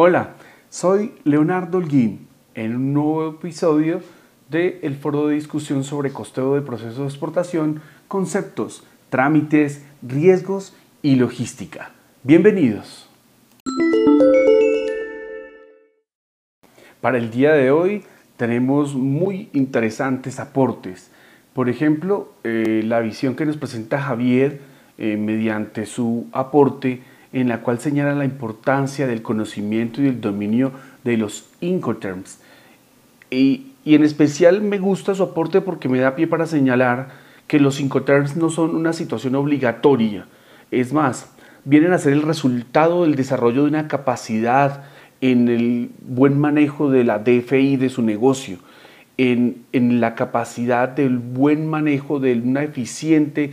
Hola, soy Leonardo Holguín en un nuevo episodio de el foro de discusión sobre costeo de procesos de exportación, conceptos, trámites, riesgos y logística. Bienvenidos. Para el día de hoy tenemos muy interesantes aportes. Por ejemplo, eh, la visión que nos presenta Javier eh, mediante su aporte en la cual señala la importancia del conocimiento y del dominio de los Incoterms. Y, y en especial me gusta su aporte porque me da pie para señalar que los Incoterms no son una situación obligatoria. Es más, vienen a ser el resultado del desarrollo de una capacidad en el buen manejo de la DFI de su negocio, en, en la capacidad del buen manejo de una eficiente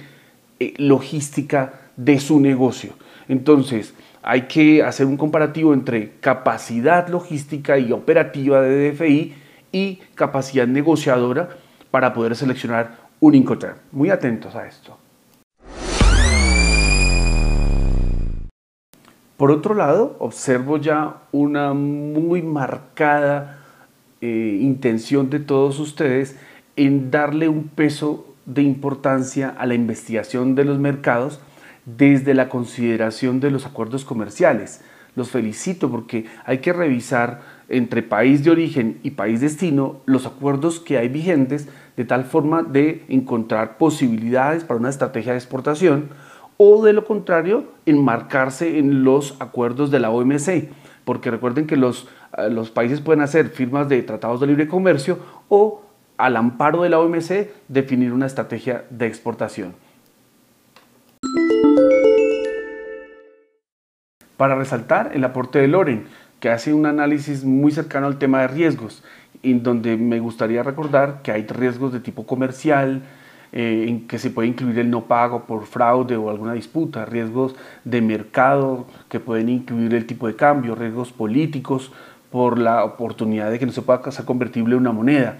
eh, logística de su negocio. Entonces, hay que hacer un comparativo entre capacidad logística y operativa de DFI y capacidad negociadora para poder seleccionar un Incoterm. Muy atentos a esto. Por otro lado, observo ya una muy marcada eh, intención de todos ustedes en darle un peso de importancia a la investigación de los mercados desde la consideración de los acuerdos comerciales. Los felicito porque hay que revisar entre país de origen y país destino los acuerdos que hay vigentes de tal forma de encontrar posibilidades para una estrategia de exportación o de lo contrario enmarcarse en los acuerdos de la OMC, porque recuerden que los, eh, los países pueden hacer firmas de tratados de libre comercio o al amparo de la OMC definir una estrategia de exportación. Para resaltar el aporte de Loren, que hace un análisis muy cercano al tema de riesgos, en donde me gustaría recordar que hay riesgos de tipo comercial, eh, en que se puede incluir el no pago por fraude o alguna disputa, riesgos de mercado que pueden incluir el tipo de cambio, riesgos políticos por la oportunidad de que no se pueda hacer convertible una moneda.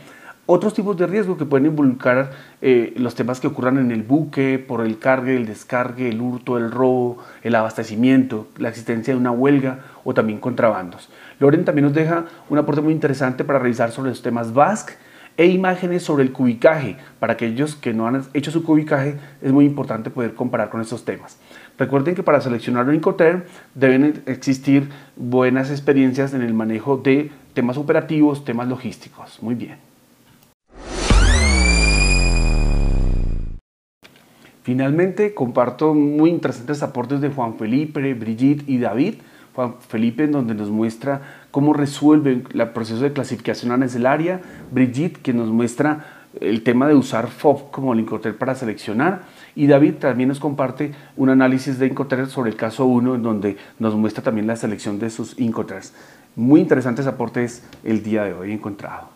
Otros tipos de riesgo que pueden involucrar eh, los temas que ocurran en el buque, por el cargue, el descargue, el hurto, el robo, el abastecimiento, la existencia de una huelga o también contrabandos. Loren también nos deja un aporte muy interesante para revisar sobre los temas VASC e imágenes sobre el cubicaje. Para aquellos que no han hecho su cubicaje es muy importante poder comparar con estos temas. Recuerden que para seleccionar un Incoterm deben existir buenas experiencias en el manejo de temas operativos, temas logísticos. Muy bien. Finalmente, comparto muy interesantes aportes de Juan Felipe, Brigitte y David. Juan Felipe, en donde nos muestra cómo resuelve el proceso de clasificación arancelaria. Brigitte, que nos muestra el tema de usar FOB como el para seleccionar. Y David también nos comparte un análisis de Incoterm sobre el caso 1, en donde nos muestra también la selección de sus Incoterms. Muy interesantes aportes el día de hoy encontrado.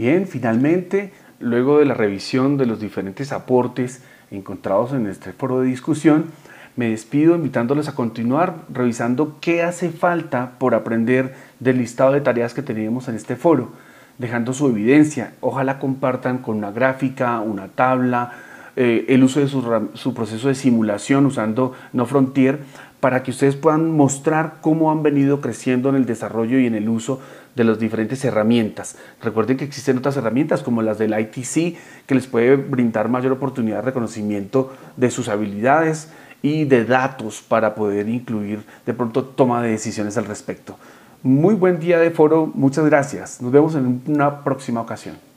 Bien, finalmente, luego de la revisión de los diferentes aportes encontrados en este foro de discusión, me despido invitándoles a continuar revisando qué hace falta por aprender del listado de tareas que tenemos en este foro, dejando su evidencia. Ojalá compartan con una gráfica, una tabla, eh, el uso de su proceso de simulación usando No Frontier para que ustedes puedan mostrar cómo han venido creciendo en el desarrollo y en el uso de las diferentes herramientas. Recuerden que existen otras herramientas como las del ITC que les puede brindar mayor oportunidad de reconocimiento de sus habilidades y de datos para poder incluir de pronto toma de decisiones al respecto. Muy buen día de foro, muchas gracias. Nos vemos en una próxima ocasión.